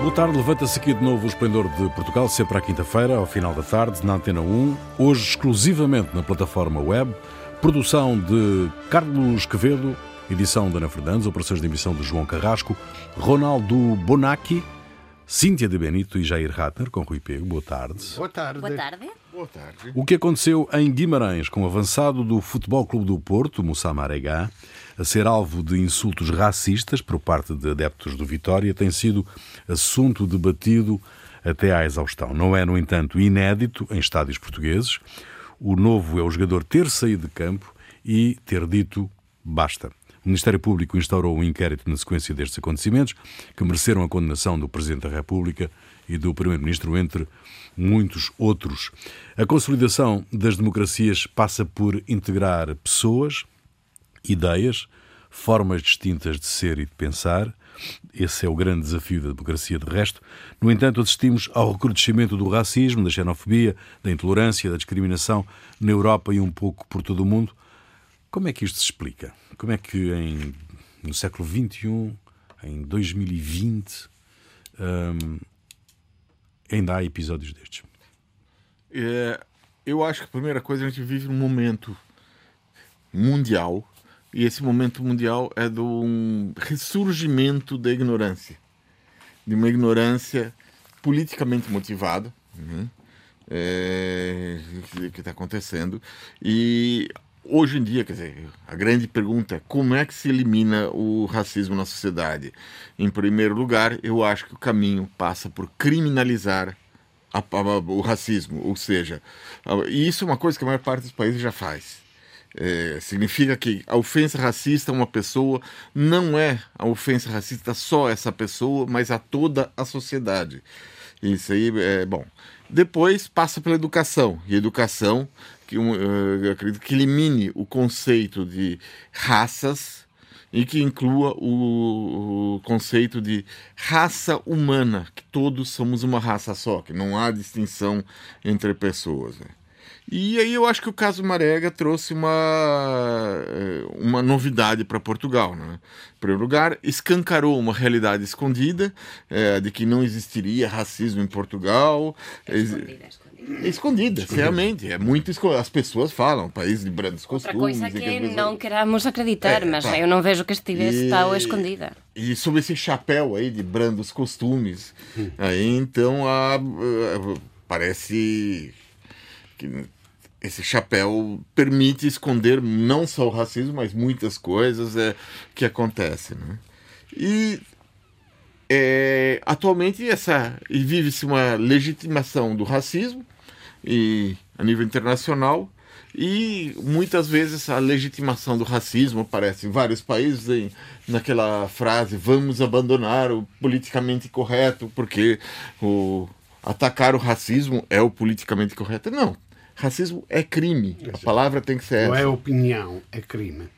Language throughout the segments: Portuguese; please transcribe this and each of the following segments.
Boa tarde, levanta-se aqui de novo o Esplendor de Portugal, sempre à quinta-feira, ao final da tarde, na Antena 1, hoje exclusivamente na plataforma web, produção de Carlos Quevedo, edição da Ana Fernandes, operações de emissão de João Carrasco, Ronaldo Bonacci, Cíntia de Benito e Jair Ratner, com Rui Pego. Boa tarde. Boa tarde. Boa tarde. Boa tarde. O que aconteceu em Guimarães com o avançado do Futebol Clube do Porto, Moussa Maregá, a ser alvo de insultos racistas por parte de adeptos do Vitória, tem sido assunto debatido até à exaustão. Não é, no entanto, inédito em estádios portugueses. O novo é o jogador ter saído de campo e ter dito basta. O Ministério Público instaurou um inquérito na sequência destes acontecimentos, que mereceram a condenação do Presidente da República e do Primeiro-Ministro, entre muitos outros. A consolidação das democracias passa por integrar pessoas, ideias, formas distintas de ser e de pensar. Esse é o grande desafio da democracia, de resto. No entanto, assistimos ao recrudescimento do racismo, da xenofobia, da intolerância, da discriminação na Europa e um pouco por todo o mundo. Como é que isto se explica? Como é que em, no século XXI, em 2020, hum, ainda há episódios destes? É, eu acho que a primeira coisa a gente vive um momento mundial e esse momento mundial é do um ressurgimento da ignorância, de uma ignorância politicamente motivada, né? é, que está acontecendo e hoje em dia, quer dizer, a grande pergunta é como é que se elimina o racismo na sociedade? Em primeiro lugar, eu acho que o caminho passa por criminalizar a, a, o racismo, ou seja, e isso é uma coisa que a maior parte dos países já faz. É, significa que a ofensa racista a uma pessoa não é a ofensa racista só a essa pessoa, mas a toda a sociedade. Isso aí é bom. Depois passa pela educação, e educação que um, eu acredito que elimine o conceito de raças e que inclua o, o, conceito de raça humana, que todos somos uma raça só, que não há distinção entre pessoas. Né? E aí eu acho que o caso Marega trouxe uma, eh, uma novidade para Portugal. Né? Em primeiro lugar, escancarou uma realidade escondida é, de que não existiria racismo em Portugal. Escondida, escondida. Escondida, realmente. É muito escondida. As pessoas falam, país de brandos costumes. Outra coisa que, que pessoas... não queramos acreditar, É, mas tá. eu não vejo que estivesse E- tal escondida. E sob esse chapéu aí de brandos costumes, aí então a, a- parece que esse chapéu permite esconder não só o racismo, mas muitas coisas é, que acontecem. Né? E é, atualmente essa e vive-se uma legitimação do racismo e a nível internacional. E muitas vezes a legitimação do racismo aparece em vários países em, naquela frase vamos abandonar o politicamente correto porque o atacar o racismo é o politicamente correto. Não racismo é crime a palavra tem que ser Não essa. é opinião, é crime.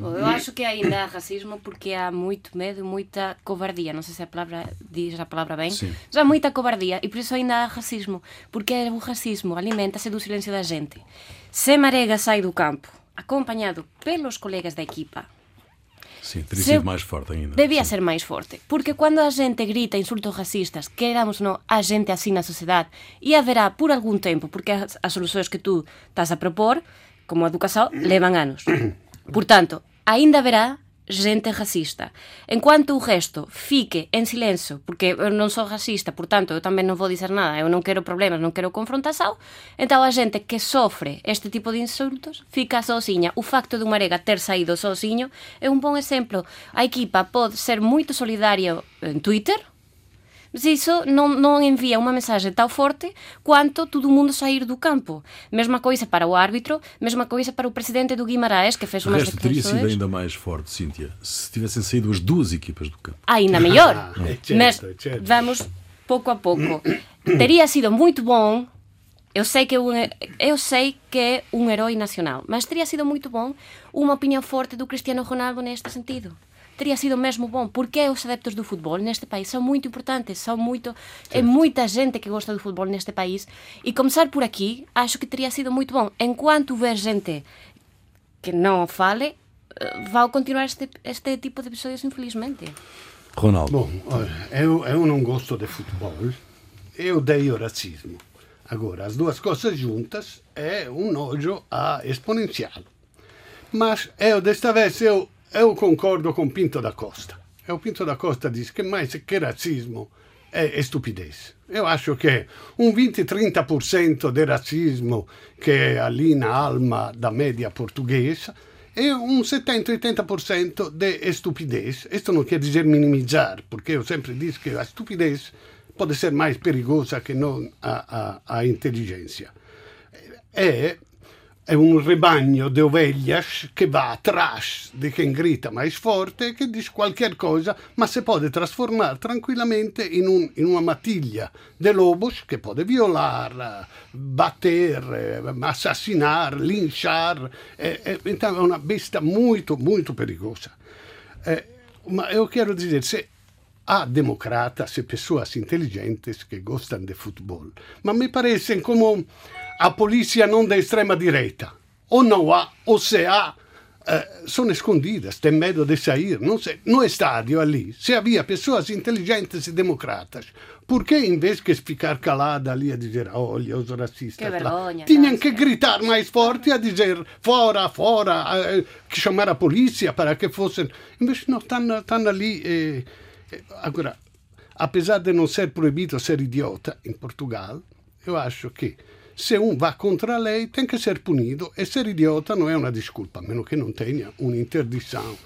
Eu acho que ainda há racismo porque há muito medo muita covardia. Não sei se a palavra diz a palavra bem. Sim. Mas há muita covardia e por isso ainda há racismo. Porque o racismo alimenta-se do silêncio da gente. Se Marega sai do campo, acompanhado pelos colegas da equipa, Sim, teria sido mais forte ainda. Devia Sim. ser máis forte, porque cando a xente grita insultos racistas, queramos ou non, a xente así na sociedade, e haberá por algún tempo, porque as, as solucións que tú estás a propor, como a educación, levan anos. Por tanto, aínda haberá xente racista. En cuanto o resto fique en silencio, porque eu non sou racista, por tanto, eu tamén non vou dizer nada, eu non quero problemas, non quero confrontação, então a xente que sofre este tipo de insultos fica sozinha. O facto de Marega ter saído sozinho é un bon exemplo. A equipa pode ser moito solidaria en Twitter, mas iso non, non envía unha mensaxe tão forte quanto todo mundo sair do campo. Mesma coisa para o árbitro, mesma coisa para o presidente do Guimarães, que fez O umas resto teria sido ainda mais forte, Cíntia, se tivessem saído as duas equipas do campo. ainda mellor. Ah, é certo, Mas é certo. vamos pouco a pouco. Teria sido muito bom. Eu sei que é um, eu sei que é um herói nacional, mas teria sido muito bom uma opinião forte do Cristiano Ronaldo neste sentido. Teria sido mesmo bom, porque os adeptos do futebol neste país são muito importantes, são muito é muita gente que gosta do futebol neste país e começar por aqui, acho que teria sido muito bom. Enquanto ver gente que não fale, eh, vai continuar este, este tipo de episódios, infelizmente. Ronaldo. Bom, olha, eu, eu não gosto de futebol. Eu odeio racismo. Agora, as duas coisas juntas é um nojo a exponencial. Mas eu, desta vez, eu, eu concordo com Pinto da Costa. E o Pinto da Costa diz que mais que racismo é estupidez. Eu acho que um 20-30% de racismo que é ali na alma da média portuguesa e um 70-80% de estupidez. Isto não quer dizer minimizar, porque eu sempre disse que a estupidez pode ser mais perigosa que não a, a, a inteligência. É é um rebanho de ovelhas que vai atrás de quem grita mais forte, que diz qualquer coisa, mas se pode transformar tranquilamente in, un, in una matiglia de lobos que pode violar, bater, assassinar, linchar. então é uma besta muito, muito perigosa. mas eu quero dizer, se há democratas e pessoas inteligentes que gostam de futebol, mas me parecem como a polícia não da extrema-direita. Ou não há, ou se há, uh, são escondidas, têm medo de sair. Não sei. No estádio ali, se havia pessoas inteligentes e democratas, por que em vez de ficar calada ali a dizer olha os racistas que vergonha, tinham que gritar mais forte a dizer fora, fora, uh, que chamar a polícia para que fossem. Invece não, estão, estão ali. Eh, agora, apesar de não ser proibido ser idiota em Portugal, eu acho que se um va contra lei tem que ser punido. E ser idiota não é uma desculpa, a menos que não tenha un'interdição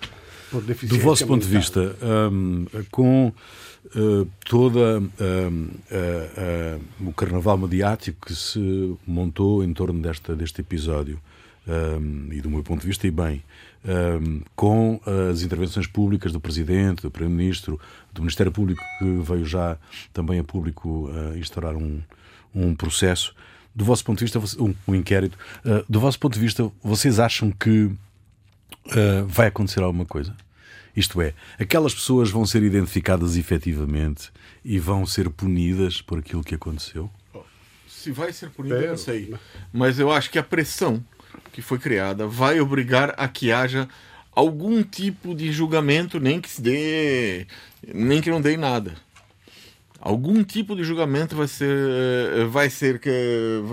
por deficiência Do vosso ponto de vista, um, com uh, toda um, uh, uh, o carnaval mediático que se montou em torno desta, deste episódio, um, e do meu ponto de vista, e bem, um, com as intervenções públicas do Presidente, do Primeiro-Ministro, do Ministério Público, que veio já também a público instaurar um, um processo do vosso ponto de vista, um, um inquérito, uh, do vosso ponto de vista, vocês acham que uh, vai acontecer alguma coisa? Isto é, aquelas pessoas vão ser identificadas efetivamente e vão ser punidas por aquilo que aconteceu? Se vai ser punida, eu não sei. Mas eu acho que a pressão que foi criada vai obrigar a que haja algum tipo de julgamento, nem que se dê, nem que não dê nada algum tipo de julgamento vai ser eh, vai ser que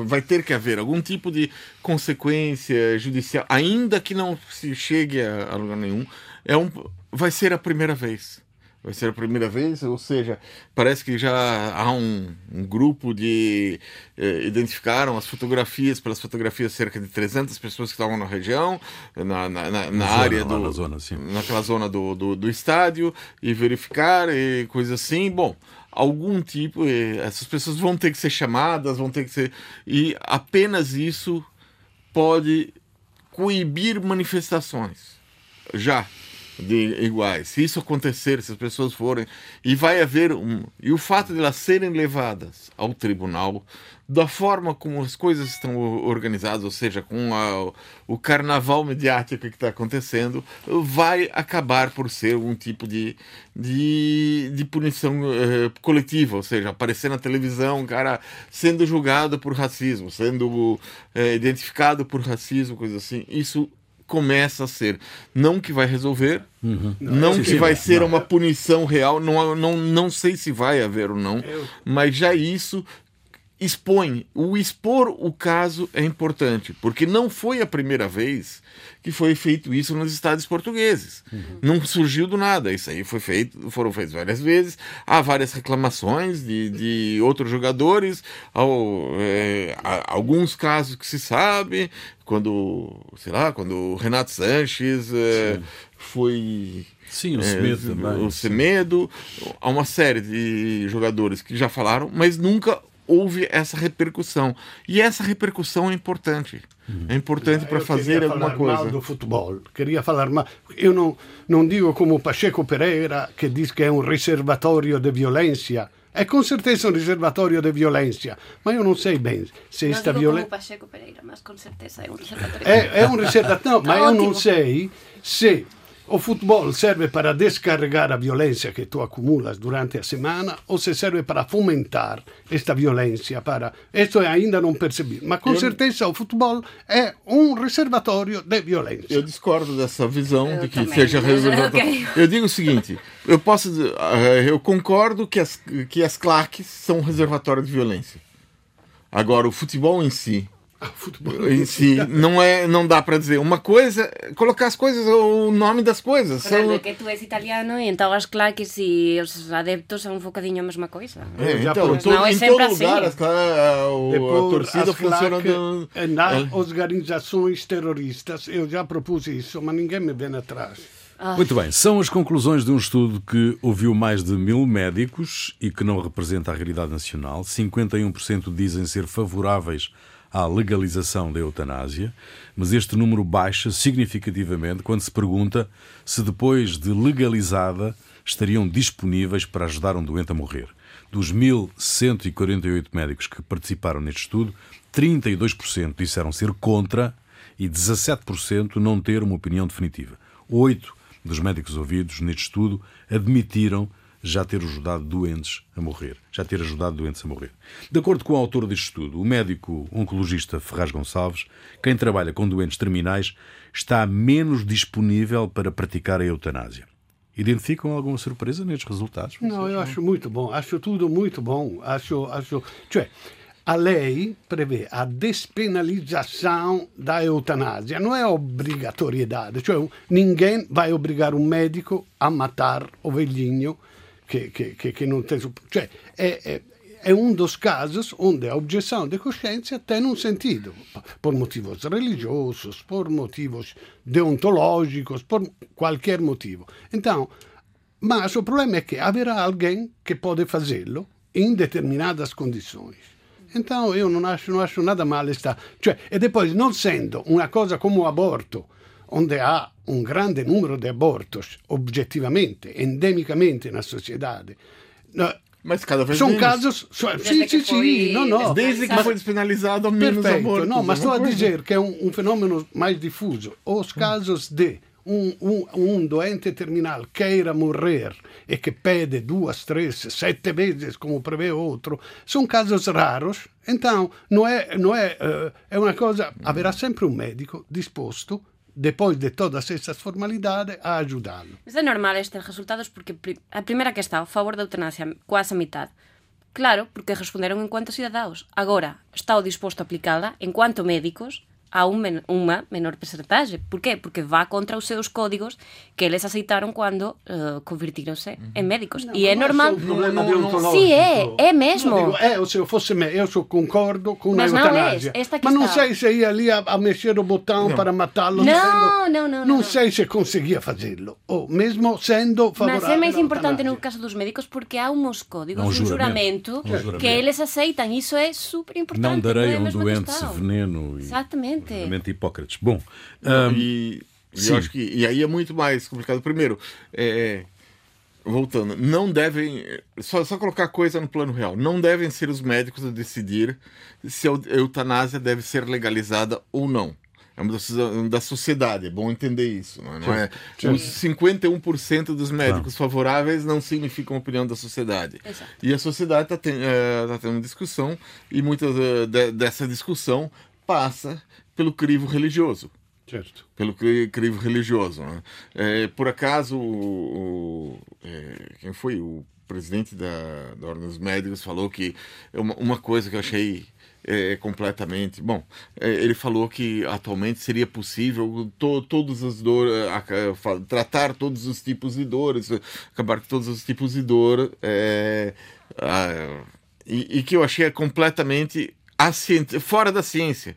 vai ter que haver algum tipo de consequência judicial ainda que não se chegue a, lugar nenhum é um vai ser a primeira vez vai ser a primeira vez ou seja parece que já há um, um grupo de eh, identificaram as fotografias pelas fotografias cerca de 300 pessoas que estavam na região na, na, na, na área do na zona, sim. naquela zona do, do, do estádio e verificar e coisa assim bom algum tipo, essas pessoas vão ter que ser chamadas, vão ter que ser. E apenas isso pode coibir manifestações. Já de iguais. Se isso acontecer, se as pessoas forem, e vai haver um. E o fato de elas serem levadas ao tribunal, da forma como as coisas estão organizadas, ou seja, com a, o carnaval mediático que está acontecendo, vai acabar por ser um tipo de, de, de punição uh, coletiva, ou seja, aparecer na televisão um cara sendo julgado por racismo, sendo uh, identificado por racismo, coisa assim. Isso começa a ser. Não que vai resolver, uhum. não, que vai ser não. uma punição real, não, não, não sei se vai haver ou não, Eu... mas já isso expõe. O expor o caso é importante, porque não foi a primeira vez que foi feito isso nos estados portugueses. Uhum. Não surgiu do nada. Isso aí foi feito, foram feitos várias vezes. Há várias reclamações de, de outros jogadores, ao, é, alguns casos que se sabe, quando, sei lá, quando o Renato Sanches é, foi Sim, o é, Semedo também. O Semedo, há uma série de jogadores que já falaram, mas nunca houve essa repercussão. E essa repercussão é importante. Uhum. É importante para fazer alguma coisa. Mal do futebol. Queria falar mal. Eu não, não digo como Pacheco Pereira, que diz que é um reservatório de violência. É com certeza um reservatório de violência, mas eu não sei bem se não esta violência. Pacheco Pereira, mas com certeza é um reservatório. É, é um reservatório, mas eu não sei se o futebol serve para descarregar a violência que tu acumulas durante a semana ou se serve para fomentar esta violência para isto ainda não percebi mas com Eu- certeza o futebol é um reservatório de violência Eu discordo dessa visão Eu de que também, seja reservatório. ok. Eu digo o seguinte: eu posso, dizer, eh, eu concordo que as que as claques são um reservatório de violência. Agora o futebol em si, Ah, futebol em si não é, não dá para dizer uma coisa, colocar as coisas o nome das coisas. Fernando, São, é que tu és italiano então as claques e os adeptos são um bocadinho a mesma coisa. É, Já então, todo, Não, é em sempre todo lugar assim. a, o- a torcida funciona do, nas é. organizações terroristas eu já propus isso mas ninguém me vem atrás Muito bem, são as conclusões de um estudo que ouviu mais de mil médicos e que não representa a realidade nacional. 51% dizem ser favoráveis à legalização da eutanásia, mas este número baixa significativamente quando se pergunta se depois de legalizada estariam disponíveis para ajudar um doente a morrer. Dos 1.148 médicos que participaram neste estudo, 32% disseram ser contra e 17% não ter uma opinião definitiva. Oito dos médicos ouvidos neste estudo admitiram já ter ajudado doentes a morrer. Já ter ajudado doentes a morrer. De acordo com o autor deste estudo, o médico oncologista Ferraz Gonçalves, quem trabalha com doentes terminais, está menos disponível para praticar a eutanásia. Identificam alguma surpresa nestes resultados? No, io acho muito bom, acho tudo muito bom. Acho, acho, cioè, a lei prevê a despenalização da eutanásia, não é obrigatoriedade, cioè ninguém vai obrigar um médico a matar o velhinho que, que, que não tem. sup- Cioè, é, é, é um dos casos onde a objeção de consciência tem um sentido, por motivos religiosos, por motivos deontológicos, por qualquer motivo. Então, mas o problema é que haverá alguém que pode fazê-lo em determinadas condições. Então eu não acho, acho nada mal esta. Cioè, e depois, não sendo uma coisa como o aborto, onde há um grande número de abortos, objetivamente, endemicamente na sociedade, Mas cada vez são menos. casos. Sim, que sim, sim, foi não, não. Desde que foi despenalizado, menos Perfeito, abortos. não, mas é estou a dizer que é um, um fenômeno mais difuso. Os casos de um, um, um doente terminal queira morrer e que pede duas, três, sete vezes, como prevê outro, são casos raros. Então, não é, não é, eh, é uma coisa. Haverá sempre um médico disposto, depois de todas esas formalidades a ajudalo. Mas é normal estes resultados porque a primeira que está a favor da eutanasia quase a mitad. Claro, porque responderon enquanto cidadaos. Agora, está o disposto a aplicala enquanto médicos a un men unha menor percentaxe. Por qué? Porque va contra os seus códigos que eles aceitaron cando uh, convertironse en médicos. e é normal... É só um problema Não, não, não. deontológico. Sim, é, é mesmo. Não, digo, é, se eu fosse me, eu sou concordo com Mas a não eutanásia. és, esta que mas não está. sei se ia ali a, a mexer o botão para matá-lo. Não, dizendo- não, não, Não não. sei se conseguia fazê-lo. Ou mesmo sendo favorável Mas é máis importante no caso dos médicos porque há uns códigos, um un juramento, que eles aceitam. Isso é super importante. Não darei é a um doente veneno e Exatamente. Juramento de Hipócrates. Bom, ah, E, e eu acho que e aí é muito mais complicado. Primeiro, é, voltando, não devem só, só colocar coisa no plano real. Não devem ser os médicos a decidir se a eutanásia deve ser legalizada ou não. É uma decisão da sociedade, é bom entender isso. Não é? Não é- Os 51% dos médicos favoráveis não significam a opinião da sociedade. Exato. E a sociedade está tendo discussão, e muita eh, de- dessa discussão passa pelo crivo religioso Certo. pelo cri- crivo religioso. né? É, por acaso, o, o- é, quem foi o presidente da, da Ordem dos Médicos falou que uma, uma coisa que eu achei é, completamente bom. é, ele falou que atualmente seria possível to, todas as dores, tratar todos os tipos de dores, acabar com todos os tipos de dor, é, ah, e, e que eu achei completamente fora da ciência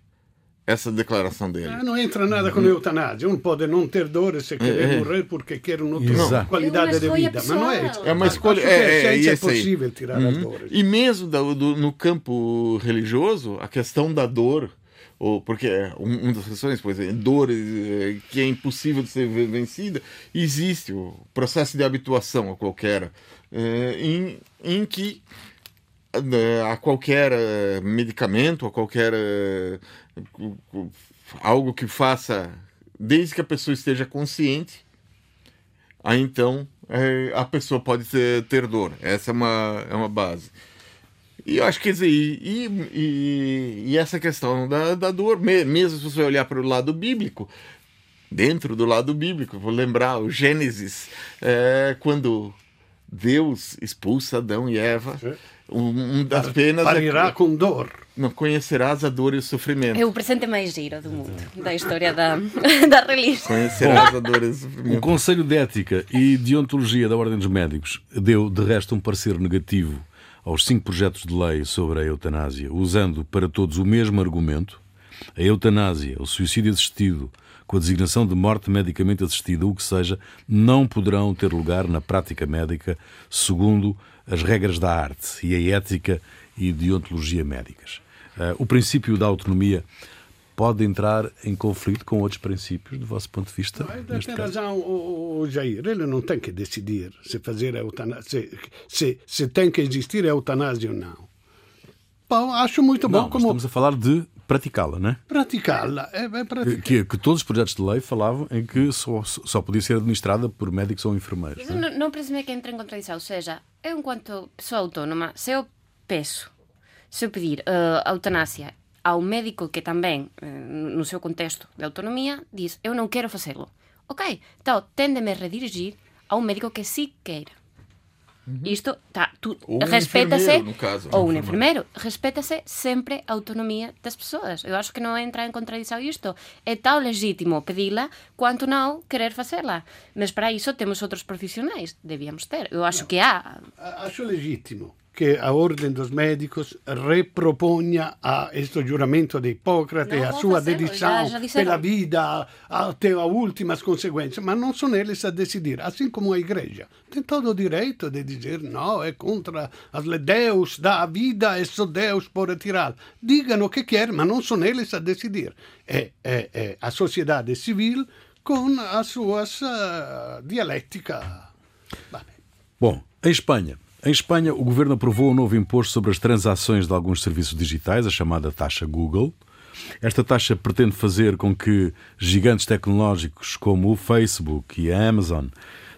essa declaração dele. Ah, não entra nada com a eutanásia. Um pode não ter dor se querer é. morrer porque quer uma outra Exato. qualidade É de vida. Mas não é pessoal. É uma A- escolha. É, é, é aí. possível tirar as Uhum. dores. E mesmo da- do- no campo religioso, a questão da dor, ou porque é um- uma das questões, pois é, dor eh, que é impossível de ser ven- vencida, existe o processo de habituação a qualquer, eh, em, em que a qualquer eh, medicamento, a qualquer eh, algo que faça, desde que a pessoa esteja consciente, aí então é, a pessoa pode ter, dor. Essa é uma, é uma base. E eu acho que, dizer, e, e, e essa questão da, da dor, mesmo se você olhar para o lado bíblico, dentro do lado bíblico, vou lembrar o Gênesis, é, quando Deus expulsa Adão e Eva. Um, um das penas Parirá é, com dor. Não conhecerás a dor e o sofrimento. É o presente mais giro do mundo, da história da, da religião. Conhecerás a dor e o sofrimento. O Conselho de Ética e Deontologia da Ordem dos Médicos deu, de resto, um parecer negativo aos cinco projetos de lei sobre a eutanásia, usando para todos o mesmo argumento. A eutanásia, o suicídio assistido, com a designação de morte medicamente assistida, o que seja, não poderão ter lugar na prática médica segundo as regras da arte e a ética e deontologia médicas. Uh, o princípio da autonomia pode entrar em conflito com outros princípios, do vosso ponto de vista? Não, tem razão o, o, Jair. Ele não tem que decidir se fazer se, se, se tem que existir eutanásia ou não. Bom, acho muito bom não, como. Estamos a falar de praticá-la, não é? Praticá-la. É, é praticá que, que, todos os projetos de lei falavam em que só, só podia ser administrada por médicos ou enfermeiros. Não, não, não parece-me que entre em contradição. Ou seja, eu, enquanto pessoa autónoma, se eu peço, se eu pedir uh, eutanásia ao médico que também, uh, no seu contexto de autonomia, diz eu não quero fazê-lo. Ok, então tende-me a redirigir a um médico que sim queira. Uhum. Isto tá, tu, ou um respeita-se no caso, ou um enfermeiro, respeita-se sempre a autonomia das pessoas. Eu acho que não entra em contradição isto. É tão legítimo pedi-la quanto não querer fazê-la. Mas para isso temos outros profissionais, devíamos ter. Eu acho não. que há. Acho legítimo que a Ordem dos Médicos reproponha a este giuramento de Hipócrates, a sua dedicação pela vida até as últimas consequências, mas não são eles a decidir, assim como a Igreja. Tem todo o direito de dizer não, é contra as Deus dá a vida e só Deus pode tirar. Digam o que querem, mas não são eles a decidir. É, é, é a sociedade civil com as suas uh, dialética. Bom, em Espanha, em Espanha, o governo aprovou um novo imposto sobre as transações de alguns serviços digitais, a chamada taxa Google. Esta taxa pretende fazer com que gigantes tecnológicos como o Facebook e a Amazon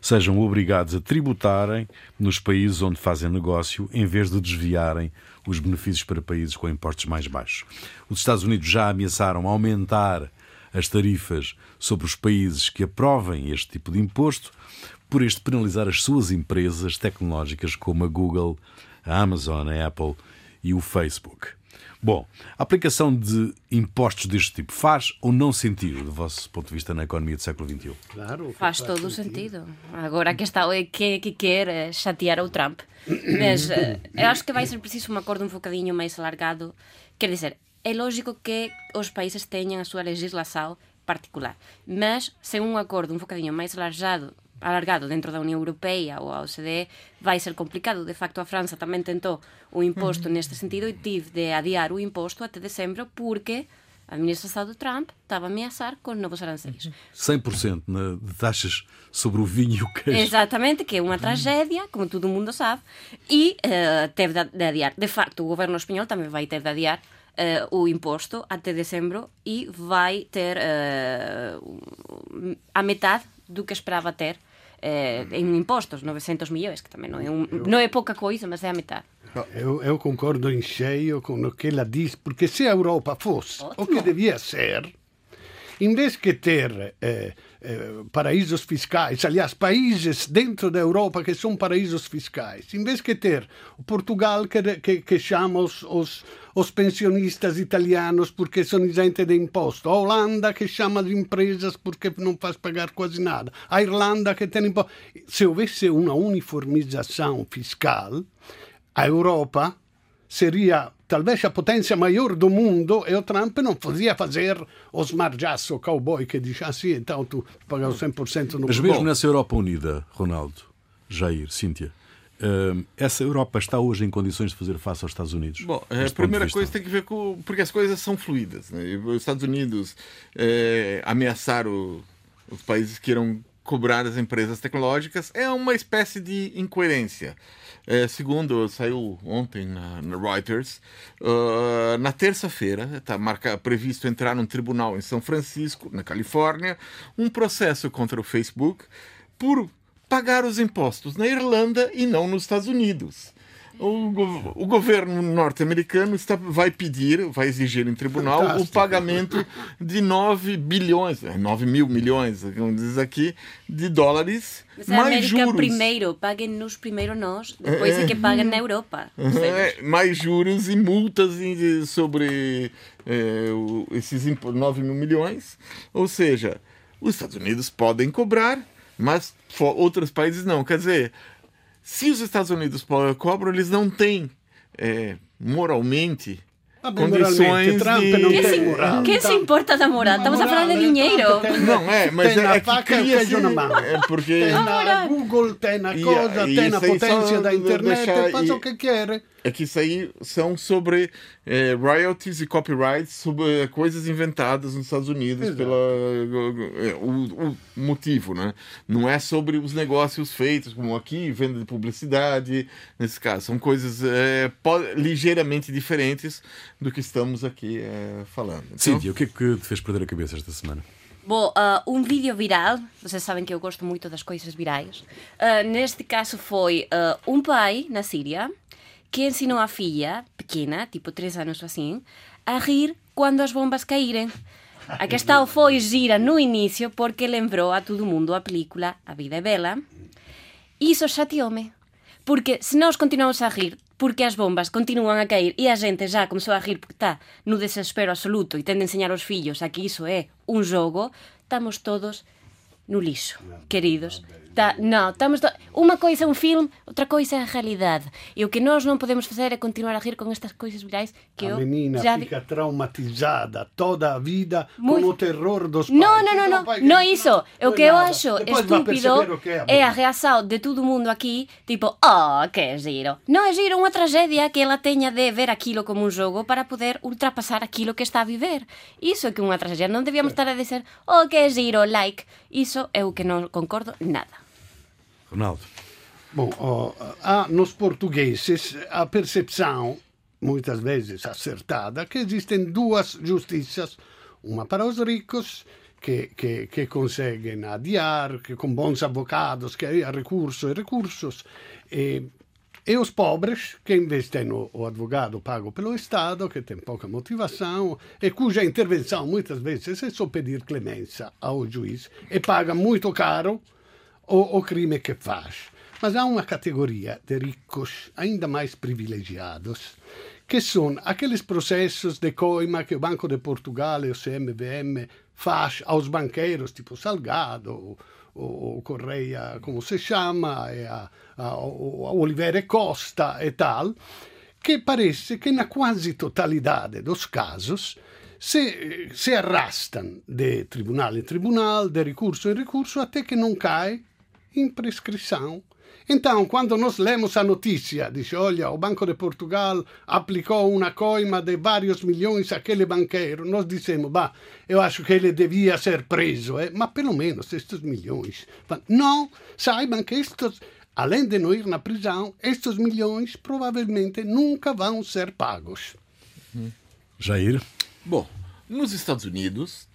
sejam obrigados a tributarem nos países onde fazem negócio, em vez de desviarem os benefícios para países com impostos mais baixos. Os Estados Unidos já ameaçaram aumentar as tarifas sobre os países que aprovem este tipo de imposto, por este penalizar as suas empresas tecnológicas como a Google, a Amazon, a Apple e o Facebook. Bom, a aplicação de impostos deste tipo faz ou não sentido, do vosso ponto de vista, na economia do século XXI? Claro. Faz, faz todo o sentido. Agora que está é que, que quer chatear o Trump. Mas eh, eu acho que vai ser preciso um acordo um bocadinho mais alargado. Quer dizer, é lógico que os países tenham a sua legislação particular, mas sem um acordo um bocadinho mais alargado alargado dentro da Unión Europea ou a OCDE vai ser complicado. De facto, a França tamén tentou o imposto uh -huh. neste sentido e tive de adiar o imposto até decembro porque a administração do Trump estava a ameaçar com novos aranceis. 100% de taxas sobre o vinho e o queijo. Exatamente, que é uma tragédia, como todo mundo sabe, e uh, teve de adiar. De facto, o governo espanhol também vai ter de adiar uh, o imposto até dezembro e vai ter uh, a metade do que esperava ter eh, em impostos, 900 milhões, que também não é, um, não é pouca coisa, mas é a metade. Eu, eu concordo em cheio com o que ela diz, porque se a Europa fosse o que devia ser, em vez de ter eh, eh, paraísos fiscais, aliás, países dentro da Europa que são paraísos fiscais, em vez de ter o Portugal que, que, que chama os, os, os, pensionistas italianos porque são isentos de imposto, a Holanda que chama as empresas porque não faz pagar quase nada, a Irlanda que tem imposto. Se houvesse uma uniformização fiscal, a Europa seria talvez a potência maior do mundo e o Trump não podia fazer o smargiaço cowboy que diz assim, então tu pagas 100% no Mas mesmo nessa Europa Unida, Ronaldo, Jair, Cíntia, hum, essa Europa está hoje em condições de fazer face aos Estados Unidos? Bom, a primeira coisa tem que ver com. porque as coisas são fluídas. Né? Os Estados Unidos é, ameaçaram os países que irão cobrar as empresas tecnológicas é uma espécie de incoerência. É, segundo saiu ontem na, na Reuters, uh, na terça-feira está previsto entrar num tribunal em São Francisco, na Califórnia, um processo contra o Facebook por pagar os impostos na Irlanda e não nos Estados Unidos. O, go- o governo norte-americano está- vai pedir, vai exigir em tribunal o Fantástico. pagamento de 9 bilhões, é, 9 mil milhões, como diz aqui, de dólares, Mas a mais América juros. primeiro, paguem-nos primeiro nós, depois é que paguem na Europa. É, mais juros e multas sobre é, o- esses impo- 9 mil milhões. Ou seja, os Estados Unidos podem cobrar, mas outros países não. Quer dizer, se os Estados Unidos cobram, eles não têm é, moralmente Vabbè, condições moralmente, Trump de... Quem tem se, moral. quem se importa da moral? Estamos a falar de Morale, dinheiro. Tem- Não, é, mas tem é, a é que e na mão. É porque... Tem a moral. Google, tem a E- cosa, e tem a isso aí potência da internet, deixar- faz e- o que quer. É que isso aí são sobre eh, royalties e copyrights sobre eh, coisas inventadas nos Estados Unidos Exato. pela eh, o, o motivo, né? Não é sobre os negócios feitos como aqui venda de publicidade nesse caso são coisas po- ligeiramente diferentes do que estamos aqui eh, falando. Então, Cíntia, o que é que te fez perder a cabeça esta semana? Bom, ah, um vídeo viral, vocês sabem que eu gosto muito das coisas virais. Ah, neste caso foi ah, um pai na Síria que ensinou a filha, pequena, tipo 3 anos ou assim, a rir quando as bombas caírem. A questão foi gira no início porque lembrou a todo mundo a película A Vida é Bela. Iso chateou-me. Porque se nós continuamos a rir porque as bombas continuam a cair e a gente já começou a rir porque está no desespero absoluto e tende a enseñar aos fillos a que iso é un jogo, estamos todos no lixo, queridos. Tá, non, estamos do... Unha coisa é un film, outra coisa é a realidade. E o que nós non podemos facer é continuar a rir con estas coisas virais que a menina já... fica traumatizada toda a vida Muy... con o terror dos pais. Non, non, non, non, non iso. O que eu acho Depois estúpido que é, é a reação de todo mundo aquí, tipo, oh, que giro. Non é giro unha tragedia que ela teña de ver aquilo como un jogo para poder ultrapasar aquilo que está a viver. Iso é que unha tragedia. Non debíamos estar a dizer, oh, que giro, like. Iso é o que non concordo nada. Ronaldo. Bom, ó, há nos portugueses a percepção, muitas vezes acertada, que existem duas justiças. Uma para os ricos, que, que, que conseguem adiar, que com bons advogados, que há recursos e recursos, e, e os pobres, que em vez têm o, o advogado pago pelo Estado, que tem pouca motivação, e cuja intervenção muitas vezes é só pedir clemência ao juiz, e paga muito caro o, o crime que faz. Mas há uma categoria de ricos ainda mais privilegiados, que são aqueles processos de coima que o Banco de Portugal e o CMVM faz aos banqueiros, tipo Salgado, o, Correia, como se chama, e a, a, a Oliveira Costa e tal, que parece que na quase totalidade dos casos se, se arrastam de tribunal em tribunal, de recurso em recurso, até que não cai em prescrição. Então, quando nós lemos a notícia, diz, olha, o Banco de Portugal aplicou uma coima de vários milhões àquele banqueiro, nós dizemos, bah, eu acho que ele devia ser preso, eh? mas pelo menos estes milhões. Não, saibam que estes, além de não ir na prisão, estes milhões provavelmente nunca vão ser pagos. Jair. Bom, nos Estados Unidos,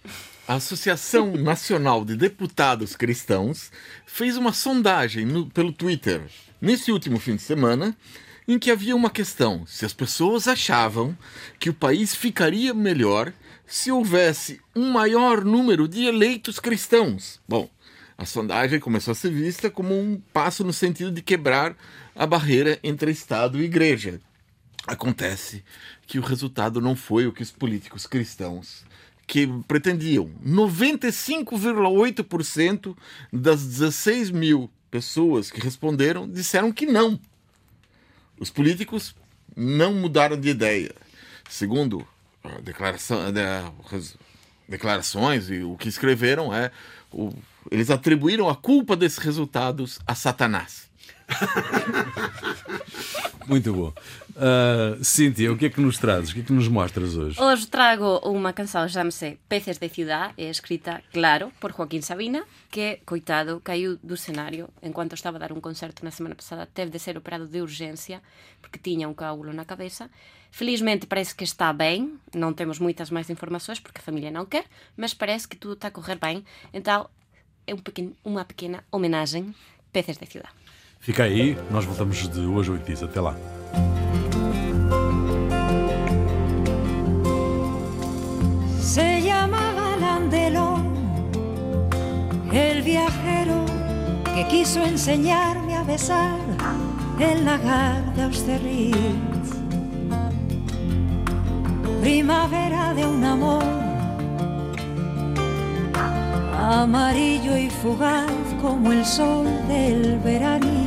a Associação Nacional de Deputados Cristãos fez uma sondagem no- pelo Twitter nesse último fim de semana em que havia uma questão: se as pessoas achavam que o país ficaria melhor se houvesse um maior número de eleitos cristãos. Bom, a sondagem começou a ser vista como um passo no sentido de quebrar a barreira entre Estado e Igreja. Acontece que o resultado não foi o que os políticos cristãos que pretendiam. 95,8% das 16 mil pessoas que responderam disseram que não. Os políticos não mudaram de ideia. Segundo a declaração, né, res- declarações e o que escreveram é o- eles atribuíram a culpa desses resultados a Satanás. Muito bom. Ah, Cíntia, o que é que nos trazes? O que é que nos mostras hoje? Os trago unha canção, chama-se Peces de Ciudad, é escrita, claro, por Joaquín Sabina, que, coitado, caiu do cenário enquanto estaba a dar un concerto na semana pasada, teve de ser operado de urgencia, porque tiña un coágulo na cabeza. Felizmente parece que está ben, non temos moitas máis informações, porque a familia non quer, mas parece que tudo está a correr ben. Então, é um pequeno, uma pequena homenagem peces de ciudad. Fica aí, nós voltamos de hoje a 8 dias. Até lá. Se llamaba Landelón, el viajero que quiso enseñarme a besar el lagar de Austerlitz. Primavera de un amor amarillo y fugaz como el sol del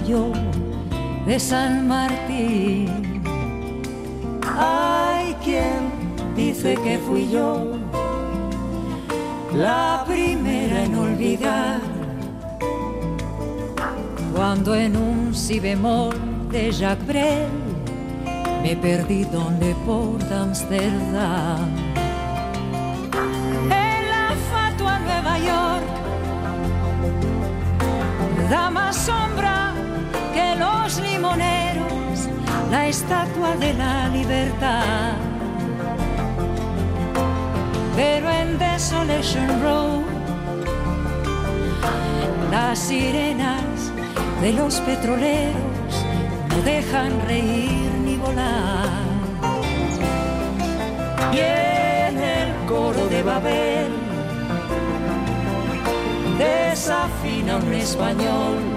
de San Martín. Hay quien dice que fui yo la primera en olvidar cuando en un si bemol de Jacques Brel me perdí donde por Amsterdam. En la fatua Nueva York da más sombra que los limoneros la estatua de la libertad. Pero en Desolation Road las sirenas de los petroleros no dejan reír ni volar. Y en el coro de Babel desafina un español.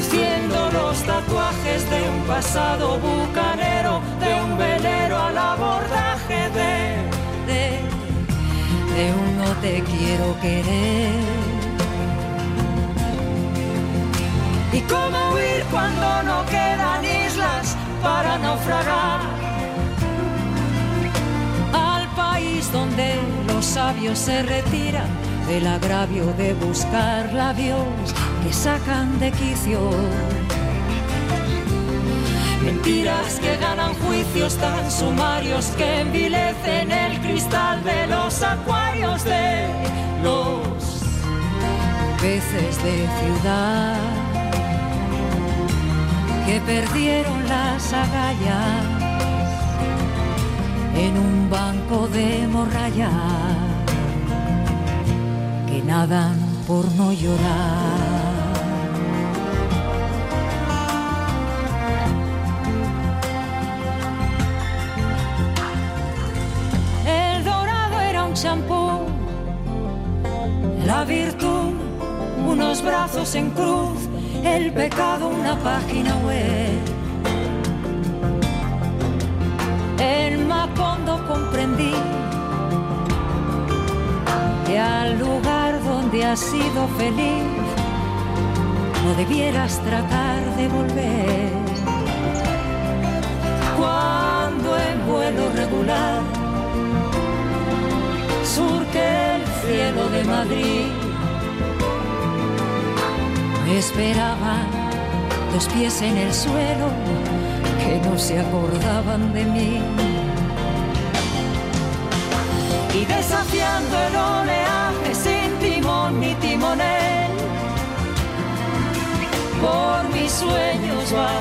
luciendo los tatuajes de un pasado bucanero, de un velero al abordaje de, de, de un no te quiero querer. ¿Y cómo huir cuando no quedan islas para naufragar? Al país donde los sabios se retiran del agravio de buscar labios que sacan de quicio. Mentiras que ganan juicios tan sumarios que envilecen el cristal de los acuarios de los peces de ciudad que perdieron las agallas en un banco de morralla que nadan por no llorar. Virtud, unos brazos en cruz, el pecado, una página web. En Macondo comprendí que al lugar donde has sido feliz no debieras tratar de volver. Cuando en vuelo regular surque de Madrid, me esperaban dos pies en el suelo que no se acordaban de mí y desafiando el oleaje sin timón ni timonel. Por mis sueños va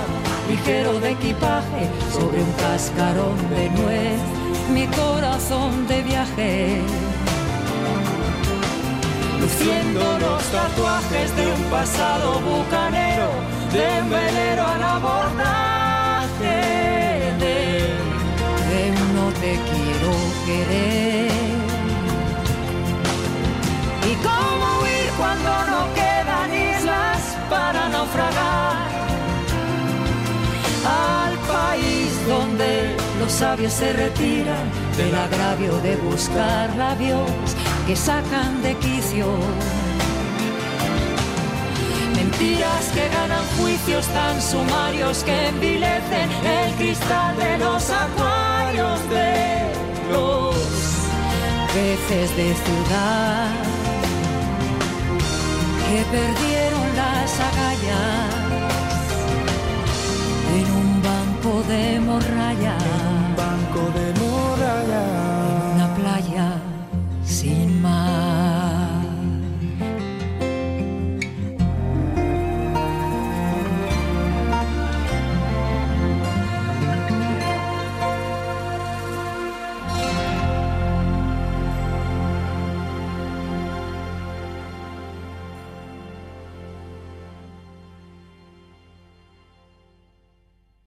ligero de equipaje sobre un cascarón de nuez, mi corazón de viaje. Luciendo los tatuajes de un pasado bucanero, de un velero al abordaje de, de un no te quiero querer. ¿Y cómo huir cuando no quedan islas para naufragar? Al país donde los sabios se retiran del agravio de buscar labios que sacan de quicio. Mentiras que ganan juicios tan sumarios que envilecen el cristal de los acuarios de los peces de ciudad que perdieron las agallas en un banco de morralla